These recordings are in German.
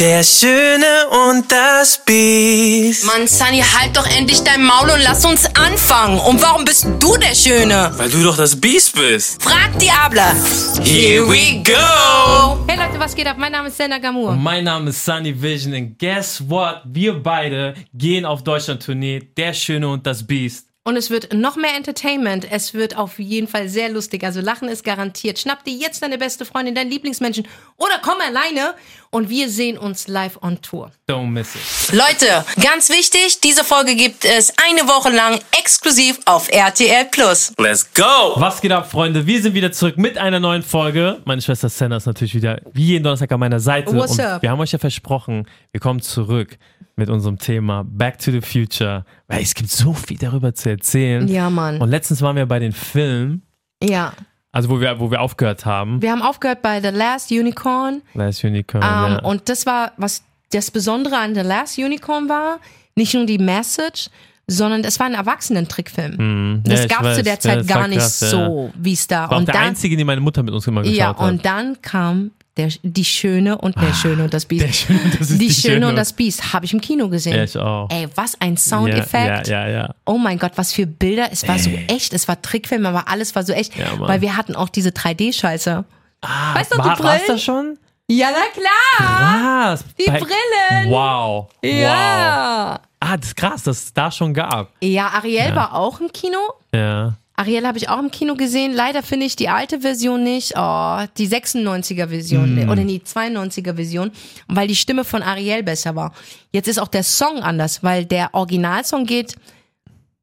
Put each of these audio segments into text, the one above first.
Der Schöne und das Biest. Mann, Sunny, halt doch endlich dein Maul und lass uns anfangen. Und warum bist du der Schöne? Weil du doch das Biest bist. Frag Diabla. Here we go. Hey Leute, was geht ab? Mein Name ist Senna Gamur. Mein Name ist Sunny Vision und guess what? Wir beide gehen auf Deutschland-Tournee. Der Schöne und das Biest. Und es wird noch mehr Entertainment. Es wird auf jeden Fall sehr lustig. Also Lachen ist garantiert. Schnapp dir jetzt deine beste Freundin, deinen Lieblingsmenschen oder komm alleine und wir sehen uns live on Tour. Don't miss it. Leute, ganz wichtig, diese Folge gibt es eine Woche lang exklusiv auf RTL Plus. Let's go. Was geht ab, Freunde? Wir sind wieder zurück mit einer neuen Folge. Meine Schwester Senna ist natürlich wieder wie jeden Donnerstag an meiner Seite. What's und up? wir haben euch ja versprochen, wir kommen zurück mit unserem Thema Back to the Future. Weil es gibt so viel darüber zu erzählen. Ja, Mann. Und letztens waren wir bei den Filmen, Ja. Also wo wir, wo wir aufgehört haben. Wir haben aufgehört bei The Last Unicorn. Last Unicorn. Ähm, ja. Und das war, was das Besondere an The Last Unicorn war, nicht nur die Message, sondern es war ein Erwachsenentrickfilm. Das Mhm. Ja, gab es zu der Ja, Zeit das war gar nicht krass, ja. so, wie es da. war und der dann, einzige, den meine Mutter mit uns immer geschaut ja, hat. und dann kam der, die Schöne und der Schöne und das Biest. Ah, Schöne das die, die Schöne Schöne und das Biest habe ich im Kino gesehen. Ja, ich auch. Ey, was ein Soundeffekt. Ja, ja, ja, ja. Oh mein Gott, was für Bilder. Es war so echt. Es war Trickfilm, aber alles war so echt. Ja, weil wir hatten auch diese 3D-Scheiße. Ah, Weißt du, war, die Brillen? das schon? Ja, na klar. Was? Die Brillen. Wow. Wow. Ja. Ah, das ist krass, dass es da schon gab. Ja, Ariel war auch im Kino. Ja. Ariel habe ich auch im Kino gesehen. Leider finde ich die alte Version nicht. Oh, die 96er Version Hm. oder die 92er Version, weil die Stimme von Ariel besser war. Jetzt ist auch der Song anders, weil der Originalsong geht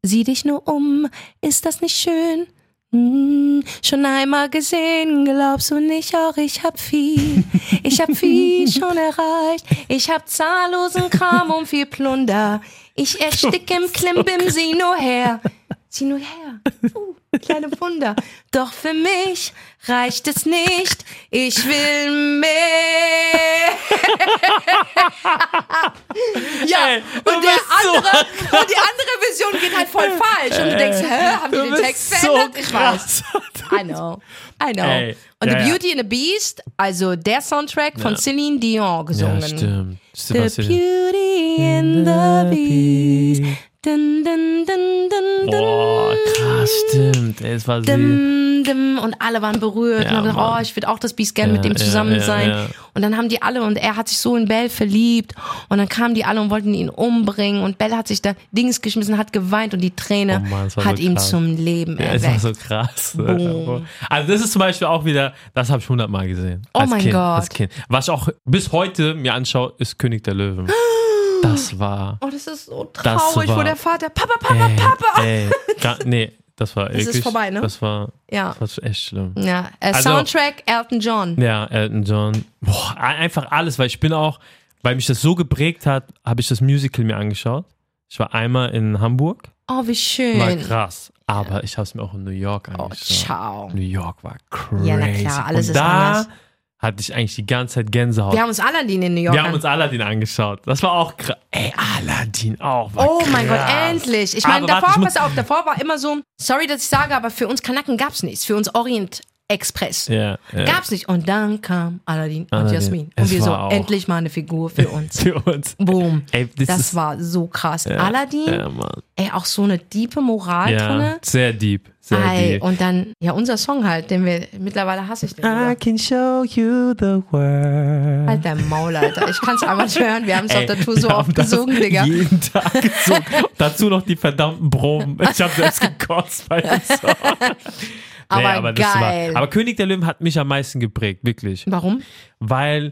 Sieh dich nur um, ist das nicht schön? Hm, schon einmal gesehen, glaubst du nicht auch, ich hab viel, ich hab viel schon erreicht, ich hab zahllosen Kram und viel Plunder, ich erstick im Klimbim, sieh nur her, sieh nur her, uh, kleine Wunder, doch für mich reicht es nicht, ich will mehr. ja, Ey, und, der so andere, und die andere Version geht halt voll falsch und du denkst, hä, haben die Du den Text so verändert? ich krass. weiß. I know. I know. Ey, und ja, The ja. Beauty and the Beast, also der Soundtrack von Celine Dion gesungen. Ja, stimmt. The. Beauty and the Beast. Dun, dun, dun. Boah, krass, stimmt. Ey, es war. Dim, dim, und alle waren berührt Ja, und haben gesagt, Mann. oh, ich würde auch das Biest gerne mit Ja, dem ja, zusammen ja, sein. ja. Und dann haben die alle und er hat sich so in Belle verliebt und dann kamen die alle und wollten ihn umbringen und Belle hat sich da Dings geschmissen, hat geweint und die Träne Oh Mann, das war hat so ihn krass. zum Leben Ja, es war erweckt. so krass. Boom. Also das ist zum Beispiel auch wieder, das habe ich hundertmal gesehen. Oh als mein kind, Gott. Als kind. Was ich auch bis heute mir anschaue, ist König der Löwen. Das war. Oh, das ist so Das traurig, wo war- der Vater, Papa, Papa, Ey, Papa. ey, gar, nee, das war ist wirklich. vorbei, ne? Das war, Ja. das war echt schlimm. Ja, äh, Also- Soundtrack Elton John. Ja, Elton John. Boah, ein- einfach alles, weil ich bin auch, weil mich das so geprägt hat, habe ich das Musical mir angeschaut. Ich war einmal in Hamburg, Oh, wie schön. war krass. Aber ich habe es mir auch in New York Oh, angeschaut. ciao. New York war crazy. Ja, na klar, alles Und ist da anders. Hatte ich eigentlich die ganze Zeit Gänsehaut. Wir haben uns Aladdin in New York Wir haben uns Aladdin angeschaut. Das war auch krass. Ey, Aladdin auch. War Oh mein Gott, krass. endlich. Ich meine, Aber warte, davor, ich pass auf, davor war immer so, sorry, dass ich sage, aber für uns Kanaken gab's nichts. Für uns Orient Express. Ja, ja. Gab's nicht. Und dann kam Aladdin und. Jasmin. Und Es wir so, endlich mal eine Figur für uns. Für uns. Boom. Ey, das, ist, war so krass. ja, Aladdin, ey, auch so eine tiefe Moral Ja, drinne. sehr deep. Sehr Ey, deep. und dann, ja, unser Song halt, den wir, mittlerweile hasse ich den. sogar. can show you the world. Halt dein Maul, Alter. Ich kann's einfach nicht hören. Wir haben es auf der Tour so oft gesungen, Digga. Jeden Tag gesungen. Dazu noch die verdammten Proben. Ich habe selbst gekotzt bei dem Song. Aber das geil. War, aber König der Löwen hat mich am meisten geprägt, wirklich. Warum? Weil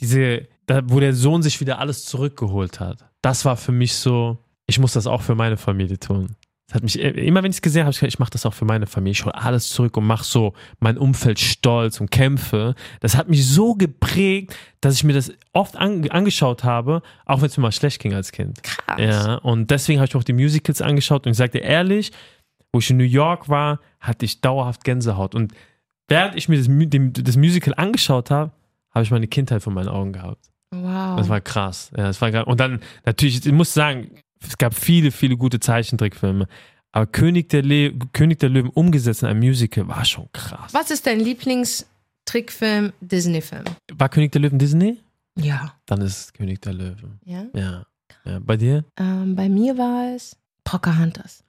diese, da, wo der Sohn sich wieder alles zurückgeholt hat, das war für mich so, ich muss das auch für meine Familie tun. Das hat mich, immer wenn ich es gesehen habe, hab ich gedacht, ich mache das auch für meine Familie. Ich hole alles zurück und mache so mein Umfeld stolz und kämpfe. Das hat mich so geprägt, dass ich mir das oft an, angeschaut habe, auch wenn es mir mal schlecht ging als Kind. Krass. Ja, und deswegen habe ich mir auch die Musicals angeschaut und ich sagte ehrlich, wo ich in New York war, hatte ich dauerhaft Gänsehaut. Und während ich mir das, das Musical angeschaut habe, habe ich meine Kindheit vor meinen Augen gehabt. Wow. Das war krass. Ja, das war gra- und dann natürlich, ich muss sagen, es gab viele, viele gute Zeichentrickfilme. Aber König der, Le König der Löwen umgesetzt in einem Musical war schon krass. Was ist dein Lieblingstrickfilm, Disney-Film? War König der Löwen Disney? Ja. dann ist es König der Löwen. ja. Ja. ja. Bei dir? Ähm, bei mir war es Pocahontas.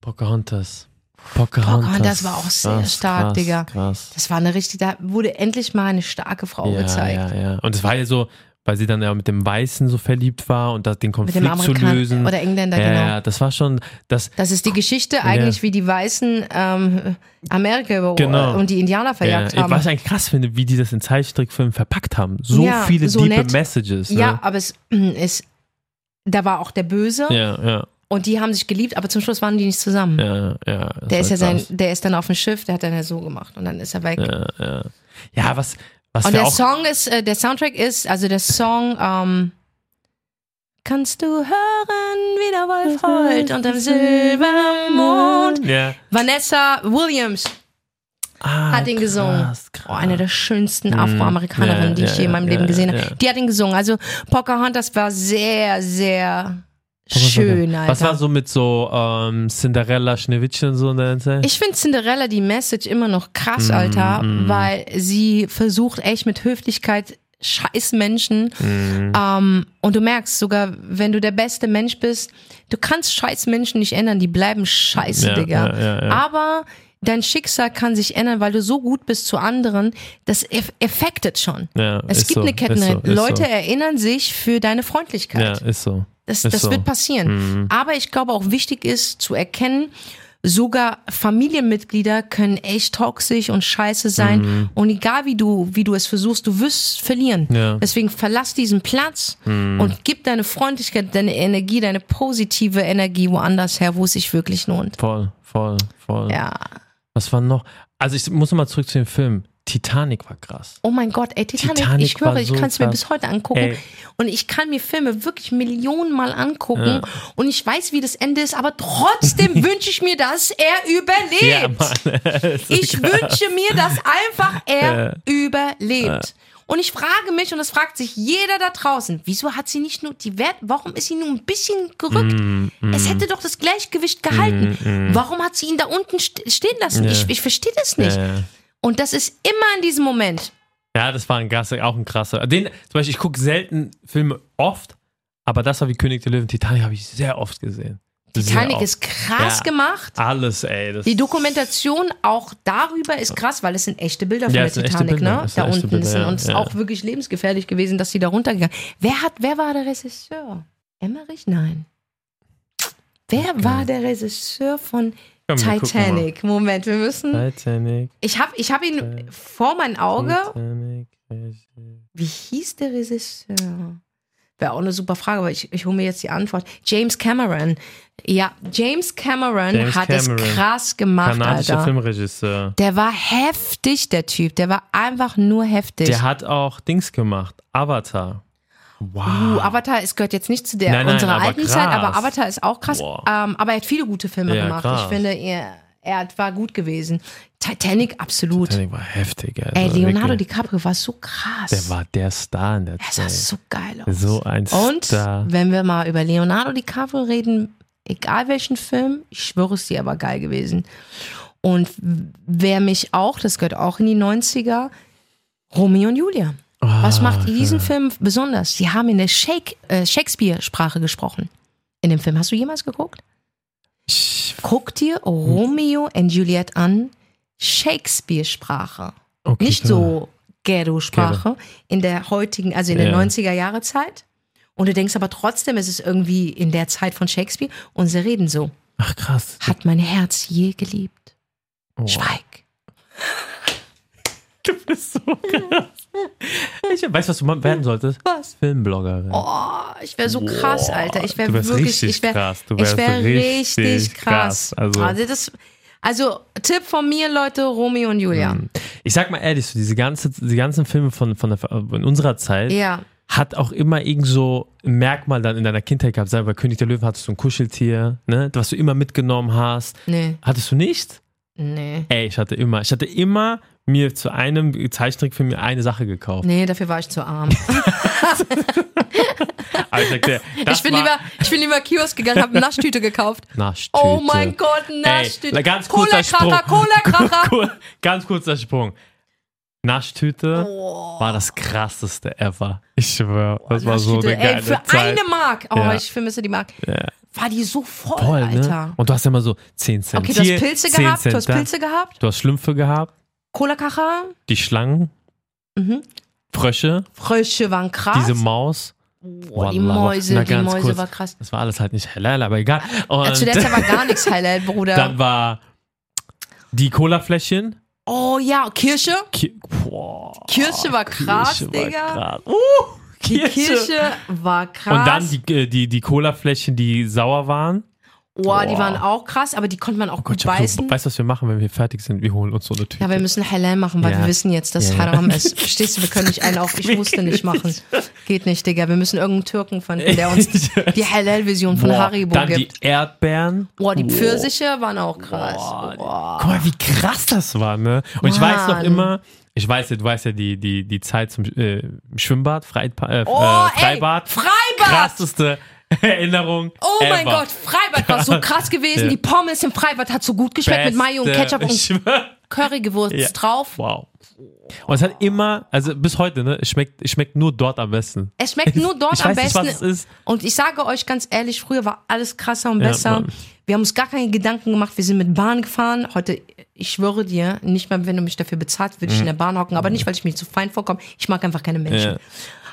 Pocahontas. Pocahontas. Pocahontas war auch sehr stark, krass, Digga. Krass. Das war eine richtig, da wurde endlich mal eine starke Frau ja, gezeigt. Ja, ja. Und es war ja so, weil sie dann ja mit dem Weißen so verliebt war und das, den Mit Konflikt dem zu lösen. oder Engländer, ja, genau. ja, das war schon, das, Das ist die Geschichte eigentlich, wie die Weißen ähm, Amerika Genau. und die Indianer verjagt ja, haben. was ich eigentlich krass finde, wie die das in Zeichentrickfilmen verpackt haben. So Ja, viele so nett. Messages. Ne? Ja, aber es ist, da war auch der Böse ja, ja, und die haben sich geliebt, aber zum Schluss waren die nicht zusammen. ja, ja. das der ist ja sein, krass. der ist dann auf dem Schiff, der hat dann ja so gemacht und dann ist er weg. Ja, ja. ja, was, was und der. Song ist, äh, der Soundtrack ist, also der Song, ähm, Kannst du hören, wie der Wolf heult unter dem Silbermond. ja. Vanessa Williams Ah, hat ihn gesungen. krass, krass. Oh, eine der schönsten Afroamerikanerinnen, Ja, die ich je in meinem Leben gesehen habe. Die hat ihn gesungen. Also Pocahontas war sehr, sehr schön, Alter. Was war so mit so ähm, Cinderella, Schneewittchen und so in der Zeit? Ich finde Cinderella die Message immer noch krass, Mm, Alter, mm. weil sie versucht echt mit Höflichkeit scheiß Menschen. Mhm. Ähm, und du merkst sogar, wenn du der beste Mensch bist, du kannst scheiß Menschen nicht ändern, die bleiben scheiße, Ja, Digga. ja, ja, ja. Aber dein Schicksal kann sich ändern, weil du so gut bist zu anderen, das eff effektet schon. ja, Es ist gibt so, eine Kettenreaktion. so, ist Leute so. erinnern sich für deine Freundlichkeit. Ja, ist so. Das, das so. wird passieren. Mhm. Aber ich glaube auch wichtig ist zu erkennen, sogar Familienmitglieder können echt toxisch und scheiße sein. Mhm. Und egal wie du, wie du es versuchst, du wirst verlieren. Ja. Mhm. Deswegen verlass diesen Platz und gib deine Freundlichkeit, deine Energie, deine positive Energie woanders her, wo es sich wirklich lohnt. Voll, voll, voll. Ja. Was war noch? Also ich muss nochmal zurück zu dem Film. Titanic war krass. Oh mein Gott, ey, Titanic, Titanic ich schwöre, war ich so kann es mir krass. bis heute angucken. Ey. Und ich kann mir Filme wirklich Millionen Mal angucken. Ja. Und ich weiß, wie das Ende ist, aber trotzdem wünsche ich mir, dass er überlebt. Mann. Ich wünsche mir, dass einfach er Ja. überlebt. Und ich frage mich, und das fragt sich jeder da draußen, wieso hat sie nicht nur die Wert, warum ist sie nur ein bisschen gerückt? Mm, Es hätte doch das Gleichgewicht gehalten. Warum hat sie ihn da unten st stehen lassen? Ja. Ich, ich verstehe das nicht. Ja, ja. Und das ist immer in diesem Moment. Ja, das war ein krasser, auch ein krasser. Den, zum Beispiel, ich gucke selten Filme oft, aber das war wie König der Löwen. Titanic habe ich sehr oft gesehen. Titanic oft. ist krass Ja. gemacht. Alles, ey. Die Dokumentation auch darüber ist krass, weil es sind echte Bilder von Ja, der es Titanic, Bilder, ne? es Da unten Bilder, sind ja, uns ja. auch wirklich lebensgefährlich gewesen, dass die da runtergegangen. Wer hat, wer war der Regisseur? Emmerich? Nein. Wer war der Regisseur von Komm, Titanic? Moment, wir müssen. Titanic. Ich habe ich hab ihn vor mein Auge. Titanic. Wie hieß der Regisseur? Wäre auch eine super Frage, aber ich, ich hole mir jetzt die Antwort. James Cameron. Ja, James Cameron James hat Cameron. es krass gemacht, Kanadischer Alter. Filmregisseur. Der war heftig, der Typ. Der war einfach nur heftig. Der hat auch Dings gemacht. Avatar. Wow. Uh, Avatar ist, gehört jetzt nicht zu der Nein, nein, unserer alten krass. Zeit, aber Avatar ist auch krass. Ähm, aber er hat viele gute Filme Ja, gemacht. krass. Ich finde, er, er war gut gewesen. Titanic, absolut. Titanic war heftig, Alter. Ey, Leonardo Wirklich. DiCaprio war so krass. Der war der Star in der er sah Zeit. so geil aus. So ein Und Star. wenn wir mal über Leonardo DiCaprio reden, egal welchen Film, ich schwöre es dir, aber geil gewesen. Und wer mich auch, das gehört auch in die 90er, Romeo und Julia. Was Ah, macht diesen ja. Film besonders? Sie haben in der Shake, äh, Shakespeare-Sprache gesprochen. In dem Film. Hast du jemals geguckt? Guck dir Romeo und Juliet an, Shakespeare-Sprache. Okay, Nicht klar. so Ghetto-Sprache in der heutigen, also in der Ja. 90er-Jahre-Zeit. Und du denkst aber trotzdem, es ist irgendwie in der Zeit von Shakespeare und sie reden so. Ach krass. Hat mein Herz je geliebt? Oh, Schweig. Du bist so krass. Ich weißt du, was du mal werden solltest? Was? Filmbloggerin. Oh, ich wäre so krass, Alter. Ich wäre wirklich, ich wäre krass. Du ich wärst wär richtig richtig krass. krass. Also- Also, das, also Tipp von mir, Leute, Romeo und Julia. Ich sag mal ehrlich, so diese, ganze, die ganzen Filme von, von der, in unserer Zeit Ja. hat auch immer irgend so ein Merkmal dann in deiner Kindheit gehabt. Sei bei König der Löwen hattest du ein Kuscheltier, ne, was du immer mitgenommen hast. Nee, Hattest du nicht? nee. Ey, ich hatte immer. Ich hatte immer mir zu einem Zeichentrickfilm mir eine Sache gekauft. Nee, dafür war ich zu arm. Ich, das ich, bin lieber, ich bin lieber Kiosk gegangen, habe eine Naschtüte gekauft. Naschtüte. Oh mein Gott, Naschtüte. Ey, ganz kurzer Sprung. Cola-Kracher, Ganz kurzer Sprung. Naschtüte Oh. war das krasseste ever. Ich schwöre, das war so eine geile Ey, für Zeit. eine Mark. Oh, Ja. ich vermisse die Mark. Ja. War die so voll, Voll, Alter. ne? Und du hast ja immer so 10 Cent Okay, du hast Pilze 10 gehabt, Cent du hast. Pilze gehabt, Du hast Schlümpfe gehabt, Cola-Kacher, die Schlangen, mhm. Frösche, Frösche waren krass. diese Maus. Boah, die. Mäuse, Na, die Mäuse kurz. war krass. Das war alles halt nicht halal, aber egal. Und zu der Zeit war gar nichts Halal, Bruder. dann war die Colafläschchen. oh ja, Kirsche. Ki Boah, Kirsche war krass, Kirsche war Digga. krass. Uh, Die Kirsche. Kirsche war krass. Und dann die, äh, die, die Colafläschchen, die sauer waren. Boah, die Boah. waren auch krass, aber die konnte man auch Oh Gott, gut beißen. so, weißt du, was wir machen, wenn wir fertig sind? Wir holen uns so eine Tüte. Ja, wir müssen Halal machen, weil Ja. wir wissen jetzt, dass Ja. Haram ist. Verstehst du, wir können nicht einen auf, ich musste nicht machen. Geht nicht, Digga. Wir müssen irgendeinen Türken finden, der uns die Halal-Version von Boah, Haribo dann gibt. die Erdbeeren. Boah, die Pfirsiche waren auch krass. Boah, Boah. Guck mal, wie krass das war, ne? Und ich weiß noch Mann. immer, ich weiß ja, du weißt ja die, die, die Zeit zum äh, Schwimmbad, Freipa äh, Oh, äh, ey, Freibad. Freibad! Krasseste Erinnerung. Oh mein ever. Gott, Freibad war so krass gewesen. Ja. Die Pommes im Freibad hat so gut geschmeckt mit Mayo und Beste. Ketchup und schwör. Currywurst Ja. drauf. Wow. Und es hat immer, also bis heute, ne, es schmeckt, es schmeckt nur dort am besten. Es schmeckt nur dort ich am weiß nicht, besten. was es ist. Und ich sage euch ganz ehrlich, früher war alles krasser und Ja, besser. Mann. wir haben uns gar keine Gedanken gemacht. Wir sind mit Bahn gefahren. Heute, ich schwöre dir, nicht mal, wenn du mich dafür bezahlst, würde ich in der Bahn hocken. Aber nicht, weil ich mich zu fein vorkomme. Ich mag einfach keine Menschen.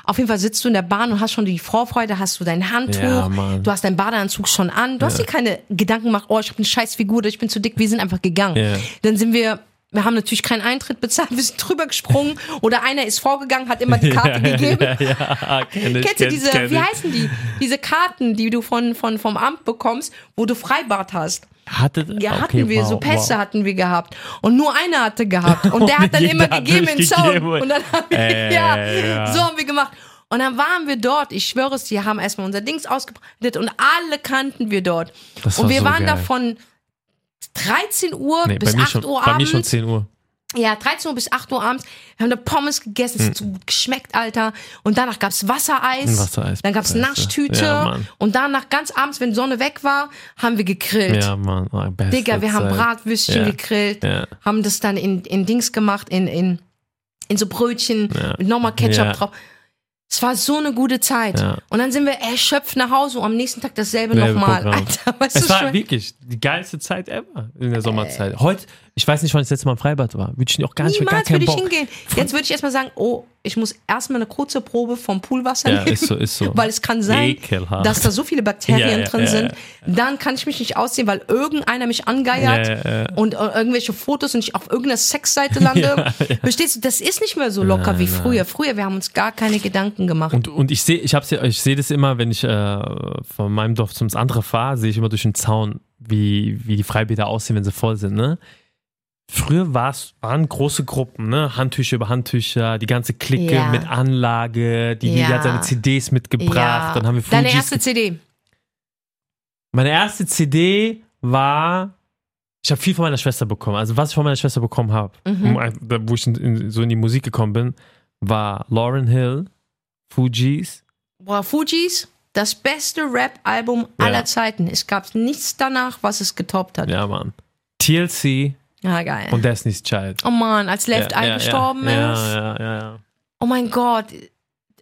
Ja. Auf jeden Fall sitzt du in der Bahn und hast schon die Vorfreude, hast du dein Handtuch, Ja, du hast deinen Badeanzug schon an. Du hast dir keine Gedanken gemacht, oh, ich habe eine scheiß Figur oder ich bin zu dick. Wir sind einfach gegangen. Ja. Dann sind wir, wir haben natürlich keinen Eintritt bezahlt, wir sind drüber gesprungen oder einer ist vorgegangen, hat immer die Karte gegeben. Ja, ja, kenn ich, Kennst du diese, kenn wie heißen die? Diese Karten, die du von, von, vom Amt bekommst, wo du Freibad hast. Hatte, Ja, okay, hatten wir, wow, so Pässe wow. hatten wir gehabt. Und nur einer hatte gehabt. Und der hat dann immer gegeben in durchgegeben. Und dann haben wir, Äh, ja, ja. so haben wir gemacht. Und dann waren wir dort, ich schwöre es, die haben erstmal unser Dings ausgebreitet und alle kannten wir dort. Das und war wir so waren da geil. von 13 Uhr Nee, bis bei mir 8 schon, Uhr Bei abends. mir schon 10 Uhr. Ja, 13 Uhr bis 8 Uhr abends. Wir haben da Pommes gegessen, es hat so gut geschmeckt, Alter. Und danach gab's Wassereis. Hm. Wassereis, Dann gab's Scheiße. Naschtüte. Ja, und danach ganz abends, wenn Sonne weg war, haben wir gegrillt. Ja, Mann. Oh, beste Digga, wir haben Zeit. Bratwürstchen Ja. gegrillt, Ja. haben das dann in, in Dings gemacht, in, in, in so Brötchen mit nochmal Ketchup drauf. Es war so eine gute Zeit. Ja. Und dann sind wir erschöpft nach Hause und am nächsten Tag dasselbe Selbe nochmal. Alter, weißt Es war wirklich die geilste Zeit ever in der Sommerzeit. Heute, ich weiß nicht, wann ich das letzte Mal im Freibad war. Würde ich auch gar nicht, gar Niemals keinen würde ich Bock. hingehen. Jetzt würde ich erstmal sagen, oh, ich muss erstmal eine kurze Probe vom Poolwasser Ja, nehmen. ist so, ist so. Weil es kann sein, Ekelhaft. dass da so viele Bakterien Ja, drin ja, sind. Dann kann ich mich nicht ausziehen, weil irgendeiner mich angeiert und äh, irgendwelche Fotos und ich auf irgendeiner Sexseite lande. Verstehst du? Das ist nicht mehr so locker Nein, wie nein. früher. Früher, wir haben uns gar keine Gedanken gemacht. Und, und ich sehe, ich hab's ja, ich sehe das immer, wenn ich äh, von meinem Dorf zum andere fahre, sehe ich immer durch den Zaun, wie, wie die Freibäder aussehen, wenn sie voll sind, ne? Früher war's, waren große Gruppen, ne? Handtücher über Handtücher, die ganze Clique Ja. mit Anlage, die, die Ja. hat seine CDs mitgebracht, ja. dann haben wir Deine Fujis erste CD. Meine erste CD war. Ich habe viel von meiner Schwester bekommen. Also, was ich von meiner Schwester bekommen habe, Mhm. wo ich in, in, so in die Musik gekommen bin, war Lauren Hill, Fugees. Boah, Fujis, das beste Rap-Album aller Zeiten. Es gab nichts danach, was es getoppt hat. Ja, Mann. TLC Ja, geil. und Destiny's Child. oh Mann, als Left ja, Eye ja, gestorben ja, ist. Ja, ja, ja. Oh mein Gott.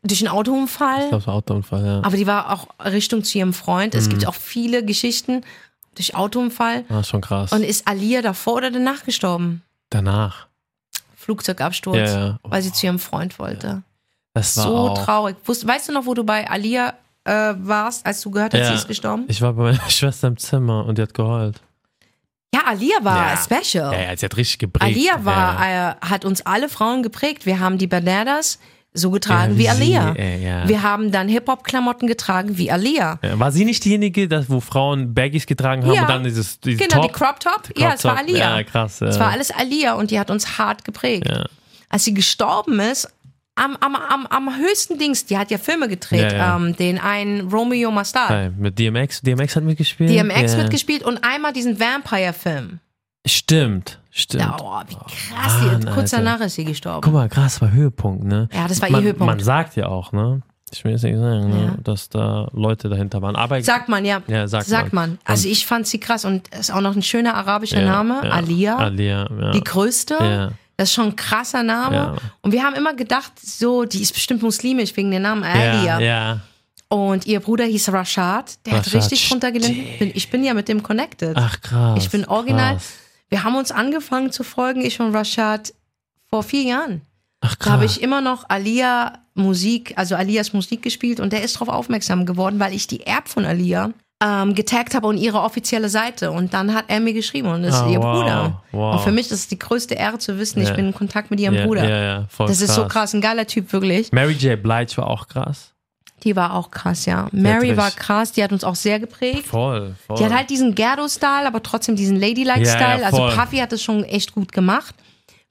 Durch einen Autounfall. Ich glaube, es war Autounfall, ja. Aber die war auch Richtung zu ihrem Freund. Es Mhm. gibt auch viele Geschichten durch Autounfall. Ah, schon krass. Und ist Alia davor oder danach gestorben? Danach. Flugzeugabsturz. Ja, ja. Weil sie zu ihrem Freund wollte. Das war So auch. traurig. Weißt du noch, wo du bei Alia äh, warst, als du gehört hast, sie ist gestorben? Ich war bei meiner Schwester im Zimmer und die hat geheult. Alia war Ja. special. Ja, ja, sie hat richtig geprägt. Alia war, ja. äh, hat uns alle Frauen geprägt. Wir haben die Bananas so getragen wie sie, Alia. ey, ja. Wir haben dann Hip-Hop-Klamotten getragen wie Alia. War sie nicht diejenige, dass, wo Frauen Baggies getragen haben und dann dieses, dieses Genau, Top? die Crop Top. Crop ja, es war. Alia. Ja, krass. Es war alles Alia und die hat uns hart geprägt. Als sie gestorben ist, am, am, am, am höchsten Dings, die hat ja Filme gedreht, Ja, ja. Ähm, den einen Romeo Mustard. Hi, mit DMX. DMX hat mitgespielt. DMX ja. mitgespielt und einmal diesen Vampire-Film. Stimmt, stimmt. Ja, oh, wie krass. Mann, die, kurz danach ist sie gestorben. Guck mal, krass, war Höhepunkt, ne? Ja, das war ihr man, Höhepunkt. Man sagt ja auch, ne? Ich will jetzt nicht sagen, ne? Ja. dass da Leute dahinter waren. Aber Sagt man, ja. Ja, sagt man. man. Also ich fand sie krass und ist auch noch ein schöner arabischer ja, Name. ja. Alia. Alia, ja. Die größte. Das ist schon ein krasser Name. Ja. Und wir haben immer gedacht, so, die ist bestimmt muslimisch wegen dem Namen Alia. Ja, ja. Und ihr Bruder hieß Rashad. Der hat Rashad, richtig drunter gelitten. Bin, ich bin ja mit dem connected. Ach krass. ich bin original. Krass. Wir haben uns angefangen zu folgen, ich und Rashad, vor vier Jahren. Ach Da habe krass. ich immer noch Alia Musik, also Alias Musik gespielt und der ist darauf aufmerksam geworden, weil ich die Erb von Alia ähm, getaggt habe und ihre offizielle Seite. Und dann hat er mir geschrieben und das ist Ah, ihr wow, Bruder. wow. Und für mich ist es die größte Ehre zu wissen, ich Ja. bin in Kontakt mit ihrem ja, Bruder. Voll das krass. ist so krass, ein geiler Typ, wirklich. Mary J. Blige war auch krass. Die war auch krass, ja. Mary war krass, die hat uns auch sehr geprägt. Voll, voll. Die hat halt diesen Ghetto-Style, aber trotzdem diesen Ladylike-Style. Ja, ja, also. Puffy hat es schon echt gut gemacht.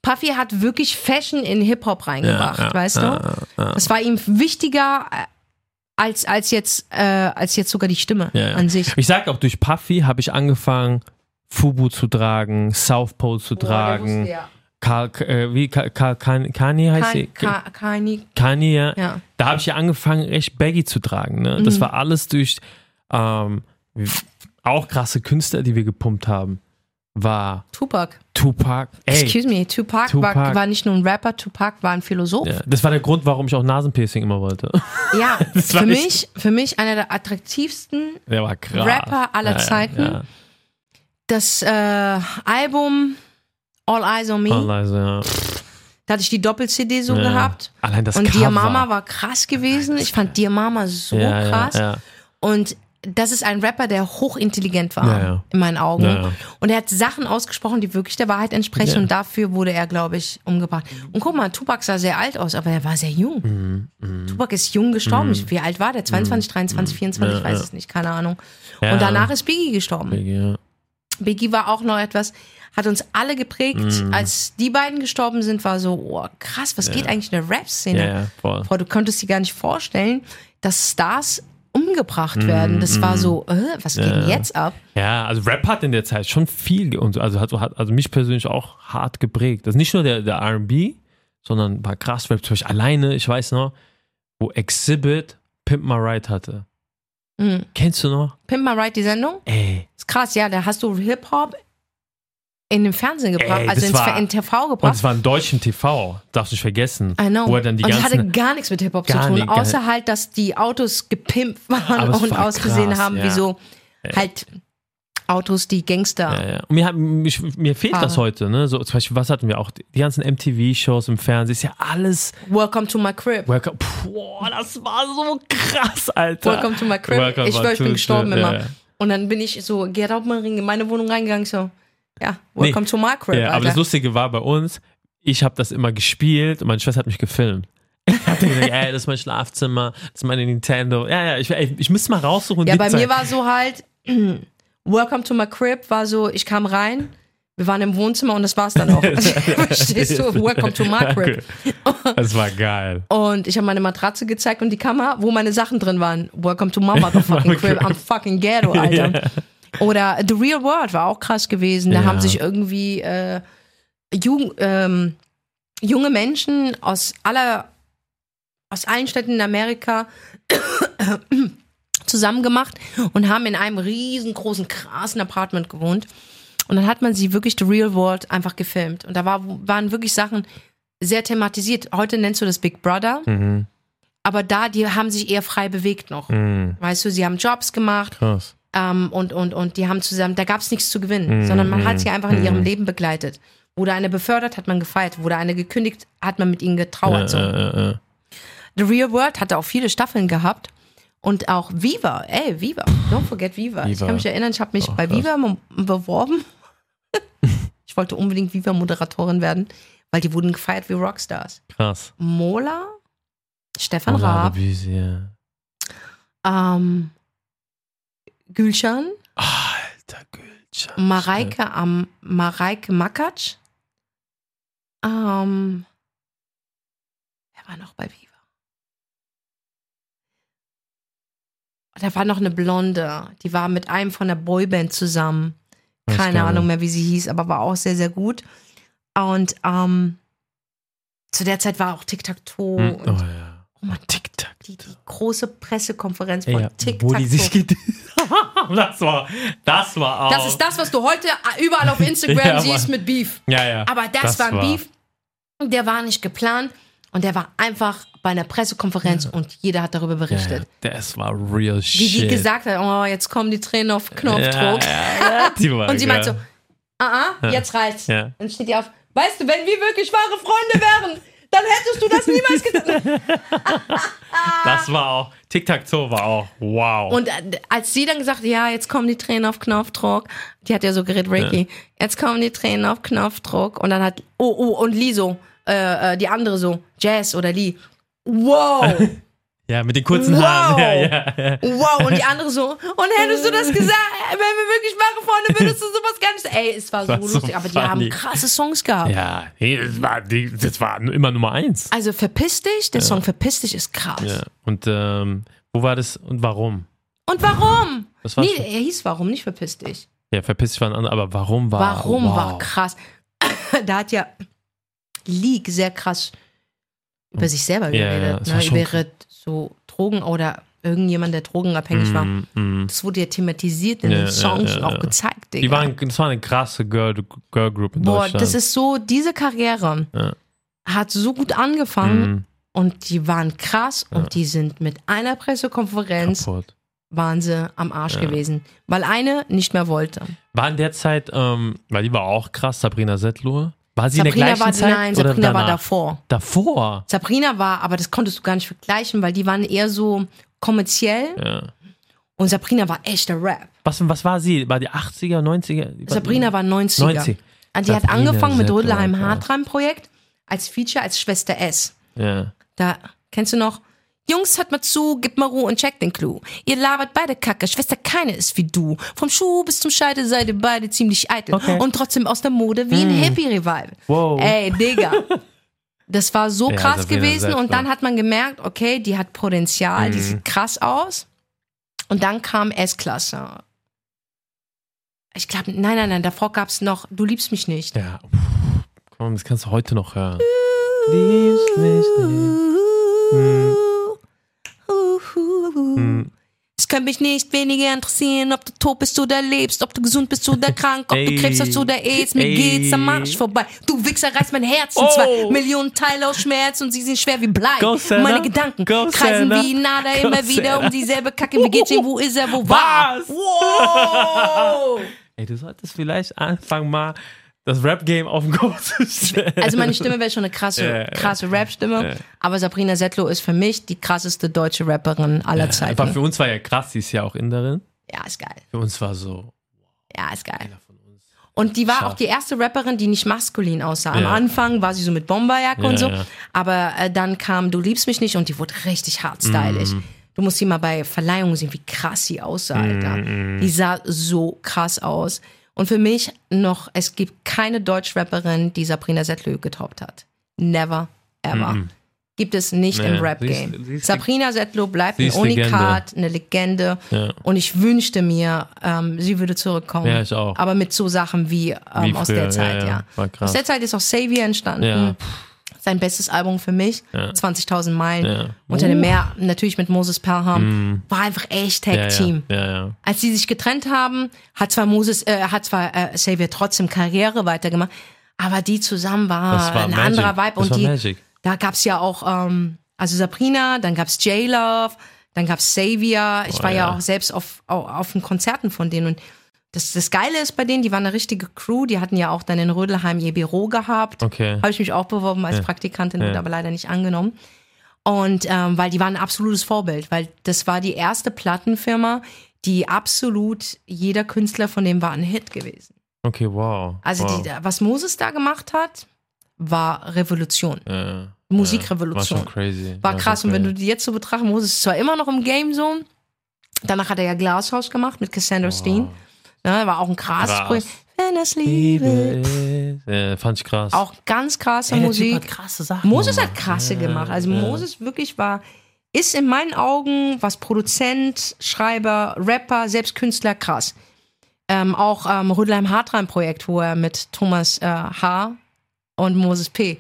Puffy hat wirklich Fashion in Hip-Hop reingebracht, Ja, weißt du? Das war ihm wichtiger als, als, jetzt, äh, als jetzt sogar die Stimme Ja, ja. an sich. Ich sag auch, durch Puffy habe ich angefangen, Fubu zu tragen, South Pole zu tragen. Karl, äh, wie, Karl, Karl, Kanye Kanye heißt sie? Ka- Kanye, Kanye, ja. ja. Da habe ich ja angefangen, echt baggy zu tragen. Ne? Das Mhm. war alles durch ähm, auch krasse Künstler, die wir gepumpt haben. War Tupac. Tupac. Ey, Excuse me, Tupac, Tupac. War, war nicht nur ein Rapper, Tupac war ein Philosoph. ja, das war der Grund, warum ich auch Nasenpiercing immer wollte. Ja, für mich, für mich einer der attraktivsten Der. Rapper aller ja, Zeiten. Ja, Das äh, Album All Eyes on Me, ja. Also, ja. da hatte ich die Doppel-CD so gehabt. Allein das Und Cover. Dear Mama war krass gewesen. Ich fand Dear Mama so krass. Und das ist ein Rapper, der hochintelligent war, Ja, ja. in meinen Augen. Ja, ja. Und er hat Sachen ausgesprochen, die wirklich der Wahrheit entsprechen. Ja. Und dafür wurde er, glaube ich, umgebracht. Und guck mal, Tupac sah sehr alt aus, aber er war sehr jung. Mhm, Tupac ist jung gestorben. Wie alt war der? 22, 23, 24? ich weiß es nicht, keine Ahnung. Ja. Und danach ist Biggie gestorben. Ja. Biggie war auch noch etwas, hat uns alle geprägt. Mhm. Als die beiden gestorben sind, war so, oh, krass, was geht eigentlich in der Rap-Szene? Ja, ja, voll. Boah, du konntest dir gar nicht vorstellen, dass Stars umgebracht Mhm, werden. Das war so, äh, was geht denn jetzt ab? Ja, also Rap hat in der Zeit schon viel, und also hat, hat also mich persönlich auch hart geprägt. Das ist nicht nur der, der R&B, sondern war krass Rap. Zum Beispiel alleine, ich weiß noch, wo Exhibit Pimp My Ride hatte. Mhm. Kennst du noch? Pimp My Ride, die Sendung? Ey. Ist krass, ja, da hast du Hip-Hop in den Fernsehen gebracht, Ey, also das ins war- in TV Und gebracht. es war in deutschem TV, darfst du nicht vergessen. I know. Wo er dann die und es ganzen, hatte gar nichts mit Hip-Hop zu tun, nicht, außer halt, dass die Autos gepimpt waren und war ausgesehen krass, haben ja. wie so halt Autos, die Gangster. Ja, ja. Und mir, hat, mich, mir fehlt das Fahrer. heute, ne? So, zum Beispiel, was hatten wir auch? Die ganzen MTV-Shows im Fernsehen, ist ja alles. Welcome to my crib. Welcome. Boah, das war so krass, Alter. Welcome to my crib. Welcome ich schwör, ich bin to- gestorben ja, immer. ja. Und dann bin ich so, Gerd Hauptmann in meine Wohnung reingegangen, so, ja, welcome Nee. to my crib, Ja, aber das Lustige war bei uns, ich habe das immer gespielt und meine Schwester hat mich gefilmt. Ich hab gesagt, ey, das ist mein Schlafzimmer, das ist meine Nintendo. Ja, ja, ich, ey, ich müsste mal raussuchen. ja, bei mir war so halt, welcome to my crib, war so, ich kam rein, wir waren im Wohnzimmer und das war's dann auch. Also, verstehst du, welcome to my crib. Das war geil. Und ich habe meine Matratze gezeigt und die Kammer, wo meine Sachen drin waren. Welcome to my motherfucking crib. I'm fucking ghetto, Alter. Oder The Real World war auch krass gewesen. Da Ja. haben sich irgendwie äh, Jugend, ähm, junge Menschen aus aller aus allen Städten in Amerika zusammen gemacht und haben in einem riesengroßen, krassen Apartment gewohnt. Und dann hat man sie wirklich The Real World einfach gefilmt. Und da war, waren wirklich Sachen sehr thematisiert. Heute nennst du das Big Brother. Mhm. Aber da, die haben sich eher frei bewegt noch. Mhm. Weißt du, sie haben Jobs gemacht Krass. Ähm, und, und, und die haben zusammen, da gab es nichts zu gewinnen, Mhm, sondern man hat mhm, sie einfach in ihrem mhm. Leben begleitet. Wurde eine befördert, hat man gefeiert. Wurde eine gekündigt, hat man mit ihnen getrauert. so. Äh, äh. The Real World hatte auch viele Staffeln gehabt. Und auch Viva, ey, Viva, don't forget Viva. Ich Viva. kann mich erinnern, ich habe mich Oh, bei krass. Viva beworben. ich wollte unbedingt Viva-Moderatorin werden, weil die wurden gefeiert wie Rockstars. Krass. Mola, Stefan Oh, Raab, Adebisi, ähm, Gülşan, Alter Gülcan. Mareike, am Mareike Makatsch. Ähm, wer war noch bei Viva? Da war noch eine Blonde, die war mit einem von der Boyband zusammen. Keine Ahnung mehr, wie sie hieß, aber war auch sehr, sehr gut. Und ähm, zu der Zeit war auch Tic-Tac-Toe. Hm, Oh ja. oh Mann, Tic-Tac. die, die große Pressekonferenz von ja, Tic-Tac-Toe. das war, das war auch. Das ist das, was du heute überall auf Instagram Ja, siehst mit Beef. Ja, ja. Aber das, war ein Beef. Der war nicht geplant und der war einfach bei einer Pressekonferenz und jeder hat darüber Ja, berichtet. das war real Wie shit. die gesagt hat, oh, jetzt kommen die Tränen auf Knopfdruck. Ja, ja, ja, Und sie meint so, ah, ah, jetzt reicht's. Ja. Dann steht die auf, weißt du, wenn wir wirklich wahre Freunde wären, dann hättest du das niemals getan. Das war auch, Tic-Tac-Toe war auch, wow. Und äh, als sie dann gesagt hat, ja, jetzt kommen die Tränen auf Knopfdruck, die hat ja so geredet, Ricky, jetzt kommen die Tränen auf Knopfdruck und dann hat, oh, oh, und Lee so, äh, äh, die andere so, Jazz oder Lee, wow, ja, mit den kurzen Wow. Haaren. Ja, ja, ja. wow, und die andere so, und hättest du das gesagt, wenn wir wirklich wahre Freunde, würdest du sowas gar nicht, ey, es war so war so lustig, aber die haben krasse Songs gehabt. Ja, das war, das war immer Nummer eins. Also verpiss dich, der Song verpiss dich ist krass. Ja. Und ähm, wo war das und warum? Und warum? Das Nee, er hieß warum, nicht verpiss dich. Ja, verpiss dich war ein anderer, aber warum war Warum wow. war krass? da hat ja League sehr krass über sich selber Ja, ja, geredet. das war ne? Über ihre so Drogen oder irgendjemand, der drogenabhängig war. Mm, mm. Das wurde ja thematisiert in Ja, den ja, Songs ja, und auch ja. gezeigt, Digga. Die waren, das war eine krasse Girl, Girl Group in Boah, Deutschland. das ist so, diese Karriere Ja. hat so gut angefangen Mm, und die waren krass und die sind mit einer Pressekonferenz kaputt. waren sie am Arsch gewesen, weil eine nicht mehr wollte. War in der Zeit, ähm, weil die war auch krass, Sabrina Settler. War sie in Sabrina der gleichen war, Zeit? nein, oder Sabrina war danach? davor. Davor. Sabrina war, aber das konntest du gar nicht vergleichen, weil die waren eher so kommerziell Ja. und Sabrina war echter Rap. Was, was war sie? War die 80er, 90er? Sabrina war 90er. 90. Und die hat Sabrina angefangen mit Rödelheim. Hartreim Projekt als Feature als Schwester S. Ja. Da kennst du noch? Jungs, hört mal zu, gib mal Ruhe und check den Clou. Ihr labert beide Kacke, Schwester keine ist wie du. Vom Schuh bis zum Scheide seid ihr beide ziemlich eitel. Okay. Und trotzdem aus der Mode wie ein Hippie-Revival. Wow. Ey, Digga. Das war so Ja, krass gewesen und dann hat man gemerkt, okay, die hat Potenzial, die Mhm. sieht krass aus. Und dann kam S-Klasse. Ich glaube, nein, nein, nein, davor gab's noch Du liebst mich nicht. Ja. Puh. Komm, das kannst du heute noch hören. Liebst mich nicht. Hm. Hm. Es könnte mich nicht weniger interessieren, ob du tot bist oder lebst, ob du gesund bist oder krank, ob du. Krebs hast oder AIDS, mir Ey. geht's am Arsch vorbei. Du Wichser reißt mein Herz in Oh. zwei Millionen Teile aus Schmerz und sie sind schwer wie Blei. Go. Meine Gedanken Go, kreisen Senna. wie Nada Go, immer wieder um dieselbe Kacke. Wie geht's ihm, wo ist er, wo war? Was? Wow! Ey, du solltest vielleicht anfangen mal das Rap-Game auf den Kopf zu stellen. Also meine Stimme wäre schon eine krasse, Ja, ja. krasse Rap-Stimme, aber Sabrina Settler ist für mich die krasseste deutsche Rapperin aller Zeiten. für uns war ja krass, sie ist ja auch Inderin. Ja, ist geil. Für uns war so, Ja, ist geil. einer von uns. Und die war Scharf. auch die erste Rapperin, die nicht maskulin aussah. Am Ja. Anfang war sie so mit Bomberjacke Ja, und so, ja. aber äh, dann kam Du liebst mich nicht und die wurde richtig hardstylig. Mhm. Du musst sie mal bei Verleihungen sehen, wie krass sie aussah, Alter. Mhm. Die sah so krass aus. Und für mich noch, es gibt keine Deutsch-Rapperin, die Sabrina Setlö getoppt hat. Never, ever. Gibt es nicht Nee, im Rap-Game. Sabrina Setlö bleibt ein ist Legende. Unikat, eine Legende. Ja. Und ich wünschte mir, ähm, sie würde zurückkommen. Ja, ich auch. Aber mit so Sachen wie, ähm, Wie aus der Zeit, ja, ja. ja. War krass. Aus der Zeit ist auch Savior entstanden. Ja. Sein bestes Album für mich. Ja. 20.000 Meilen. Ja. Unter dem Meer, natürlich mit Moses Pelham. War einfach echt Ja, Tag-Team. ja. Als sie sich getrennt haben, hat zwar Moses, äh, hat zwar äh, Xavier trotzdem Karriere weitergemacht, aber die zusammen war, war ein Magic. anderer Vibe. Das und die, Magic. da gab's ja auch, ähm, also Sabrina, dann gab's J-Love, dann gab's Xavier. Ich Oh, war ja. ja. auch selbst auf, auf, auf den Konzerten von denen und das, das Geile ist bei denen, die waren eine richtige Crew, die hatten ja auch dann in Rödelheim ihr Büro gehabt. Okay. Habe ich mich auch beworben als Praktikantin, wurde Ja. aber leider nicht angenommen. Und ähm, weil die waren ein absolutes Vorbild, weil das war die erste Plattenfirma, die absolut jeder Künstler von dem war ein Hit gewesen. Okay, wow. Also wow. die, was Moses da gemacht hat, war Revolution. ja, Musikrevolution. War schon crazy. War krass. Und wenn du crazy. die jetzt so betrachten, Moses ist zwar immer noch im Game so. Danach hat er ja Glasshouse gemacht mit Cassandra Steen. Ja, war auch ein krasses Krass. Projekt. Wenn das Liebe. Liebe. Ja, fand ich krass. Auch ganz krasse Ey, der Typ Musik. hat krasse Sachen Moses hat gemacht. krasse Ja, gemacht. Also ja. Moses wirklich war, ist in meinen Augen, was Produzent, Schreiber, Rapper, selbst Künstler krass. Ähm, auch ähm, Rödelheim Hartreim Projekt, wo er mit Thomas äh, H. und Moses P.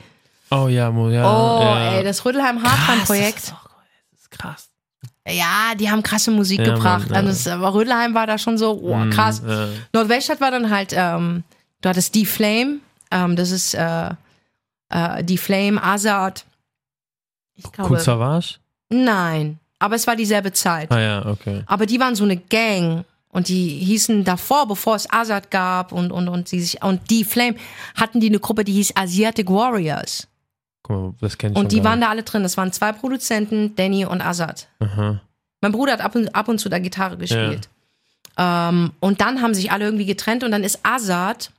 Oh ja, Mo, ja. Oh, ja. ey, das Rödelheim Hartreim Krass, Projekt. Das ist, auch, das ist krass. Ja, die haben krasse Musik Ja, gebracht. Mann. Also aber Rödelheim war da schon so, oh, krass. Mm, Ja. Nordweststadt war dann halt, ähm, du hattest Die Flame, ähm, das ist äh, äh, die Flame, Azad. Ich glaube. Savage? Nein, aber es war dieselbe Zeit. Ah ja, okay. Aber die waren so eine Gang und die hießen davor, bevor es Azad gab und und und sie sich und die Flame hatten die eine Gruppe, die hieß Asiatic Warriors Guck mal, das kenne ich und die waren da alle drin. Das waren zwei Produzenten, Danny und Azad. Aha. Mein Bruder hat ab und, ab und zu da Gitarre gespielt. Ähm, und dann haben sich alle irgendwie getrennt und dann ist Azad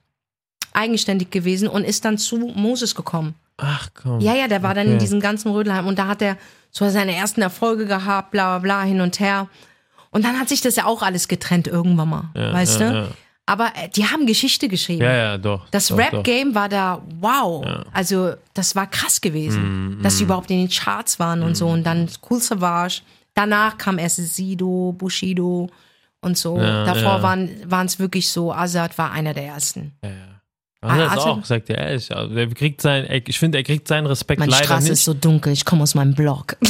eigenständig gewesen und ist dann zu Moses gekommen. Ach komm. Ja, ja, der war dann in Okay. diesem ganzen Rödelheim und da hat er so seine ersten Erfolge gehabt, bla bla bla, hin und her. Und dann hat sich das ja auch alles getrennt irgendwann mal, Ja, weißt ja, du? Aber äh, die haben Geschichte geschrieben. ja, ja, doch. Das. Rap-Game war da, wow. Ja. Also, das war krass gewesen, Mm, dass sie mm. überhaupt in den Charts waren und so. Und dann Cool Savage. Danach kam erst Sido, Bushido und so. Ja, Davor ja. waren es wirklich so, Azad war einer der ersten. Ja, ja. Aber das also- auch, sagt er ehrlich. Also, er kriegt sein, ich finde, er kriegt seinen Respekt Meine leider Straße nicht. ist so dunkel, ich komme aus meinem Blog.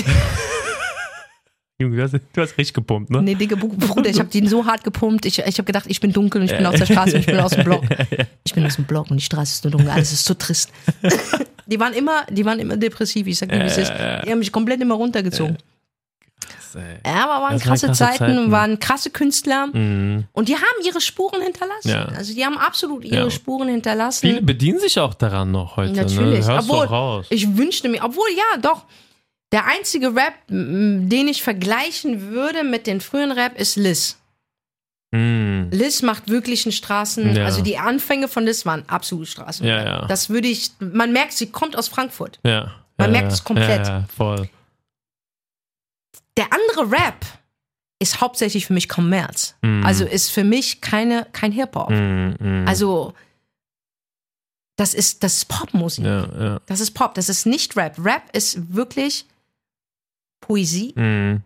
Junge, du hast, du hast richtig gepumpt, ne? nee, Digga, Bruder, ich habe den so hart gepumpt. Ich, ich habe gedacht, ich bin dunkel und ich bin aus der Straße und ich bin aus dem Blog. Ich bin aus dem Blog und die Straße ist nur dunkel. Alles ist so trist. die waren immer, die waren immer depressiv. Ich sag dir, wie es ist. Die haben mich komplett immer runtergezogen. Krass. Ja, aber waren krasse, krasse Zeiten, Zeiten. waren krasse Künstler Mhm. und die haben ihre Spuren hinterlassen. Ja. Also die haben absolut ihre Ja. Spuren hinterlassen. Viele bedienen sich auch daran noch heute. Natürlich. Ne? Hörst Obwohl, raus. Ich wünschte mir, obwohl ja, doch. Der einzige Rap, den ich vergleichen würde mit den frühen Rap, ist Liz. Mhm. Liz macht wirklich einen Straßen, Ja. also die Anfänge von Liz waren absolut Straßen. Ja, ja. Das würde ich, man merkt, sie kommt aus Frankfurt. ja. Man merkt es komplett. Voll. Der andere Rap ist hauptsächlich für mich Kommerz. Mhm. Also ist für mich keine, kein Hip-Hop. Mhm. Also, das ist, das ist Popmusik. Das ist Pop, das ist nicht Rap. Rap ist wirklich Poesie Mhm.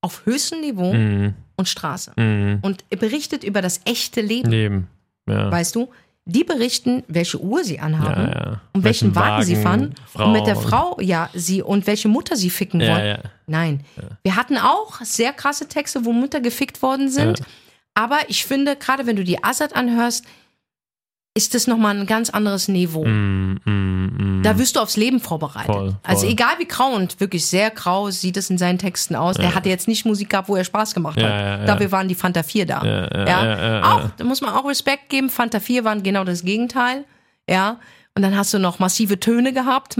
auf höchstem Niveau Mhm. und Straße. Mhm. Und berichtet über das echte Leben, Leben. Ja. weißt du? Die berichten, welche Uhr sie ja, anhaben ja. und welchen Wagen, sie fahren Frau. und mit der Frau, ja, sie und welche Mutter sie ficken Ja, wollen. ja. Nein. Wir hatten auch sehr krasse Texte, wo Mütter gefickt worden sind. Ja. Aber ich finde, gerade wenn du die Azad anhörst, ist das nochmal ein ganz anderes Niveau. Mm, mm, mm. Da wirst du aufs Leben vorbereitet. Voll, voll. Also egal wie grau und wirklich sehr grau sieht es in seinen Texten aus. Der hatte jetzt nicht Musik gehabt, wo er Spaß gemacht Ja, hat. ja, ja. Dafür waren die Fanta 4 da. Ja, ja, ja, ja, auch, ja. da muss man auch Respekt geben. Fanta 4 waren genau das Gegenteil. Ja. Und dann hast du noch massive Töne gehabt.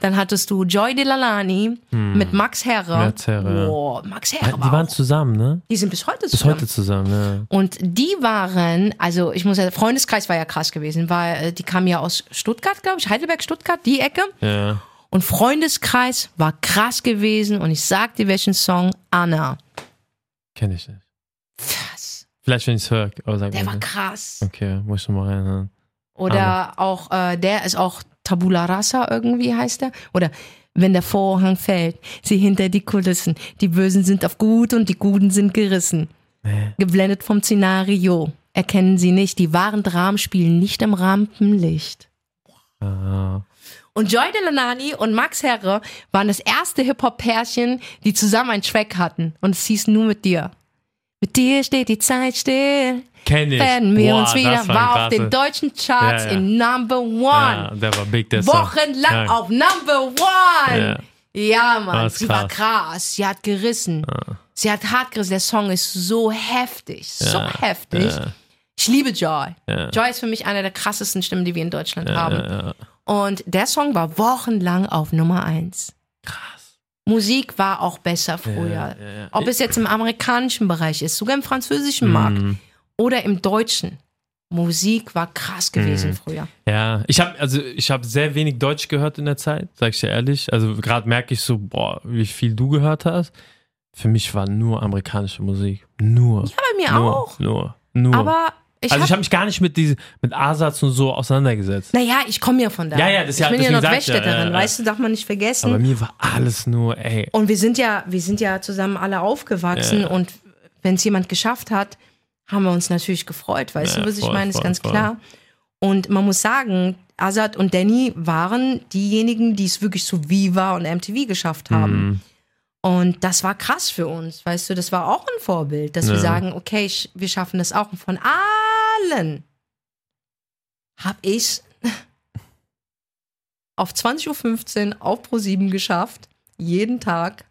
Dann hattest du Joy Delalani mit Max Herre. Hm. Max Herre. Boah, Max Herre Die war waren auch, zusammen, ne? die sind bis heute Bis zusammen. heute zusammen, ja. Und die waren, also ich muss ja, Freundeskreis war ja krass gewesen, war, äh, die kamen ja aus Stuttgart, glaube ich, Heidelberg, Stuttgart, die Ecke. Ja. Und Freundeskreis war krass gewesen und ich sag dir welchen Song, Anna. Kenn ich nicht. Was? Vielleicht, wenn ich es höre, Der war nicht. krass. Okay, muss ich noch mal reinhören. Oder auch, äh, der ist auch Tabula Rasa irgendwie heißt er. Oder wenn der Vorhang fällt, sieh hinter die Kulissen. Die Bösen sind auf gut und die Guten sind gerissen. Nee. Geblendet vom Szenario. Erkennen sie nicht, die wahren Dramen spielen nicht im Rampenlicht. Ah. Und Joy Delanani und Max Herre waren das erste Hip-Hop-Pärchen, die zusammen einen Track hatten. Und es hieß nur mit dir. Mit dir steht die Zeit still. Kenn ich. Werden wir Boah, uns wieder. War, ein auf den deutschen Charts Ja, ja. in Number One. Ja, der war big, der. Wochenlang auf Number One. Ja, Mann, sie war krass. krass. Sie hat gerissen. Sie hat hart gerissen. Der Song ist so heftig. So heftig. Ich liebe Joy. Joy ist für mich einer der krassesten Stimmen, die wir in Deutschland haben. Und der Song war wochenlang auf Nummer eins. Krass. Musik war auch besser früher. Ja, ja, ja. Ob es jetzt im amerikanischen Bereich ist, sogar im französischen Markt Mhm. oder im deutschen. Musik war krass gewesen Mhm. früher. Ja, ich habe also ich habe sehr wenig Deutsch gehört in der Zeit, sag ich dir ehrlich. Also gerade merke ich so, boah, wie viel du gehört hast. Für mich war nur amerikanische Musik, nur. Ja, bei mir nur, auch. Nur, nur. Aber ich also ich hab, habe mich gar nicht mit diese mit Asatz und so auseinandergesetzt. naja, ich komme ja von da. Ja, ja, das ist ja- ich bin ja ich ja, weißt du, darf man nicht vergessen. Aber mir war alles nur, ey. Und wir sind ja, wir sind ja zusammen alle aufgewachsen Ja. und wenn es jemand geschafft hat, haben wir uns natürlich gefreut, weißt du, was ich voll, meine, ist ganz voll. klar. Und man muss sagen, Azad und Danny waren diejenigen, die es wirklich zu Viva und MTV geschafft haben. Mhm. Und das war krass für uns, weißt du, das war auch ein Vorbild, dass wir Ja. sagen, okay, ich, wir schaffen das auch. Und von allen hab ich auf 20.15 Uhr auf Pro7 geschafft, jeden Tag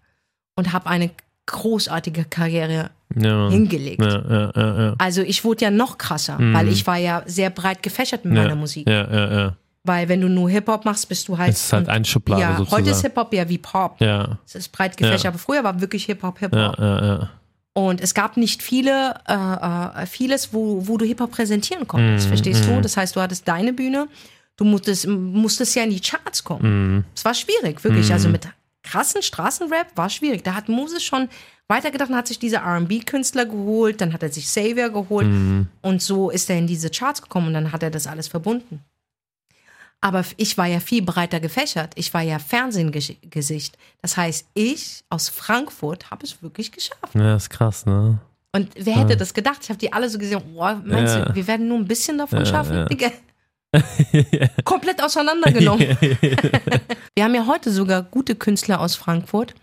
und habe eine großartige Karriere Ja. hingelegt. Ja, ja. Also ich wurde ja noch krasser, weil ich war ja sehr breit gefächert mit meiner Musik. Weil wenn du nur Hip-Hop machst, bist du halt... Es ist halt eine Schublade ja, sozusagen. heute ist Hip-Hop ja wie Pop. Ja, Es ist breit gefächert, aber früher war wirklich Hip-Hop, Hip-Hop. Und es gab nicht viele, äh, äh, vieles, wo, wo du Hip-Hop präsentieren konntest, Mhm, verstehst du? Das heißt, du hattest deine Bühne, du musstest, musstest ja in die Charts kommen. Mhm. Es war schwierig, wirklich. Also mit krassen Straßenrap war schwierig. Da hat Moses schon weitergedacht und hat sich diese R&B-Künstler geholt, dann hat er sich Savior geholt Mhm. und so ist er in diese Charts gekommen und dann hat er das alles verbunden. Aber ich war ja viel breiter gefächert. Ich war ja Fernsehgesicht. Das heißt, ich aus Frankfurt habe es wirklich geschafft. Ja, ist krass, ne? Und wer hätte das gedacht? Ich habe die alle so gesehen, oh, meinst Ja. du, wir werden nur ein bisschen davon Ja, schaffen? ja. Digga. Komplett auseinandergenommen. wir haben ja heute sogar gute Künstler aus Frankfurt,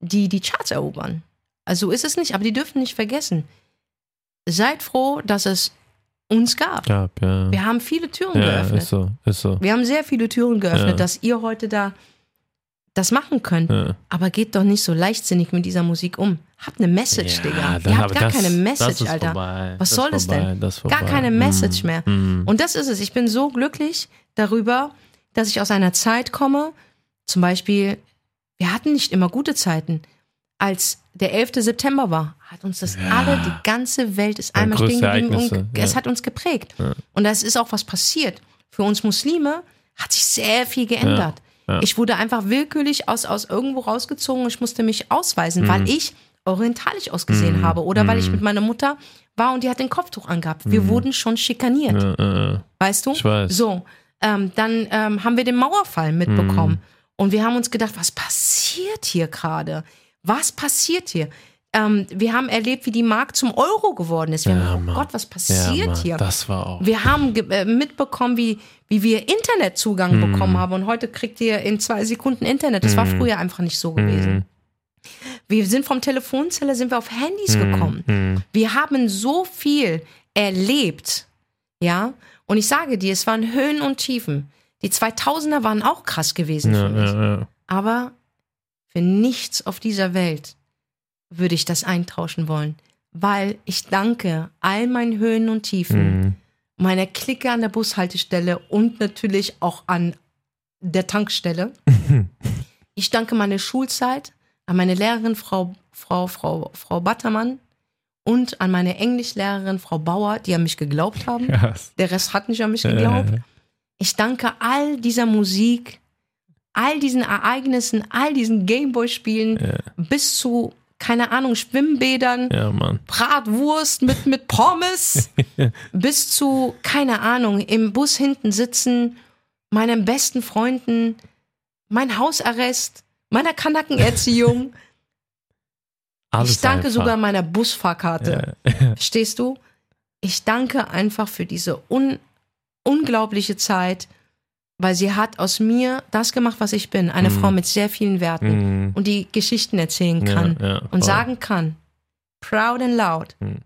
die die Charts erobern. Also so ist es nicht, aber die dürfen nicht vergessen. Seid froh, dass es uns gab. Gab, ja. Wir haben viele Türen Ja, geöffnet. ist so, ist so. Wir haben sehr viele Türen geöffnet, Ja. dass ihr heute da das machen könnt. Ja. Aber geht doch nicht so leichtsinnig mit dieser Musik um. Habt eine Message, Digga. dann Ihr habt gar das- keine Message, Alter. Vorbei. Was das soll das vorbei, denn? Das Gar keine Message mehr. Mm. Und das ist es. Ich bin so glücklich darüber, dass ich aus einer Zeit komme, zum Beispiel, wir hatten nicht immer gute Zeiten. Als der 11. September war, hat uns das alle, die ganze Welt ist Ja, einmal stehen geblieben und Ereignisse, es ja. hat uns geprägt. Und das ist auch was passiert. Für uns Muslime hat sich sehr viel geändert. Ja, ja. Ich wurde einfach willkürlich aus, aus irgendwo rausgezogen und ich musste mich ausweisen, Mhm. weil ich orientalisch ausgesehen habe oder weil ich mit meiner Mutter war und die hat den Kopftuch angehabt. Wir wurden schon schikaniert. Mhm. Ja, ja, ja. Weißt du? Ich weiß. So, ähm, dann ähm, haben wir den Mauerfall mitbekommen. Und wir haben uns gedacht, was passiert hier gerade? Was passiert hier? Ähm, wir haben erlebt, wie die Mark zum Euro geworden ist. Wir Ja, haben, oh Mann. Gott, was Ja, passiert Mann, hier? Das war auch. Wir haben äh, mitbekommen, wie, wie wir Internetzugang Mhm. bekommen haben. Und heute kriegt ihr in zwei Sekunden Internet. Das war früher einfach nicht so gewesen. Mhm. Wir sind vom Telefonzeller, sind wir auf Handys gekommen. Wir haben so viel erlebt, ja. Und ich sage dir, es waren Höhen und Tiefen. Die 2000er waren auch krass gewesen Ja, für mich. ja, ja. Aber für nichts auf dieser Welt würde ich das eintauschen wollen. Weil ich danke all meinen Höhen und Tiefen, Mhm. meiner Clique an der Bushaltestelle und natürlich auch an der Tankstelle. ich danke meine Schulzeit, an meine Lehrerin Frau, Frau, Frau, Frau Battermann und an meine Englischlehrerin Frau Bauer, die an mich geglaubt haben. Krass. Der Rest hat nicht an mich geglaubt. Äh, Ich danke all dieser Musik, all diesen Ereignissen, all diesen Gameboy-Spielen bis zu, keine Ahnung, Schwimmbädern, ja. Bratwurst mit, mit Pommes, bis zu, keine Ahnung, im Bus hinten sitzen, meinen besten Freunden, mein Hausarrest, meiner Kanackenerziehung. Alles ich danke einfach. sogar meiner Busfahrkarte. Verstehst du? Ich danke einfach für diese un unglaubliche Zeit, weil sie hat aus mir das gemacht, was ich bin. Eine Frau mit sehr vielen Werten Mhm. und die Geschichten erzählen Ja, kann ja, und voll. sagen kann, proud and loud. Mhm.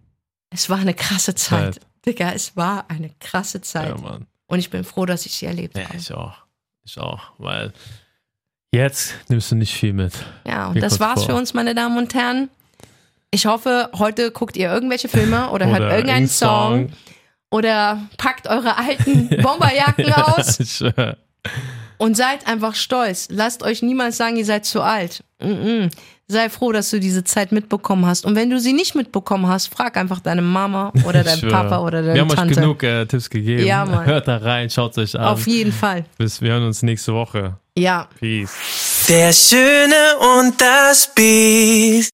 Es war eine krasse Zeit. Zeit. Digga, es war eine krasse Zeit. Ja. Und ich bin froh, dass ich sie erlebt Ja, habe. ich auch. Ich auch. Weil jetzt nimmst du nicht viel mit. Ja, und Mir das war's vor. für uns, meine Damen und Herren. Ich hoffe, heute guckt ihr irgendwelche Filme oder, hört irgendeinen Song, oder packt eure alten Bomberjacken aus und seid einfach stolz. Lasst euch niemals sagen, ihr seid zu alt. Mm-mm. Sei froh, dass du diese Zeit mitbekommen hast. Und wenn du sie nicht mitbekommen hast, frag einfach deine Mama oder deinen schwör. Papa oder deine Wir haben Tante. euch genug äh, Tipps gegeben. Ja, Mann. Hört da rein, schaut euch an. Auf jeden Fall. Bis wir hören uns nächste Woche. Ja. Peace. Der Schöne und das Biest.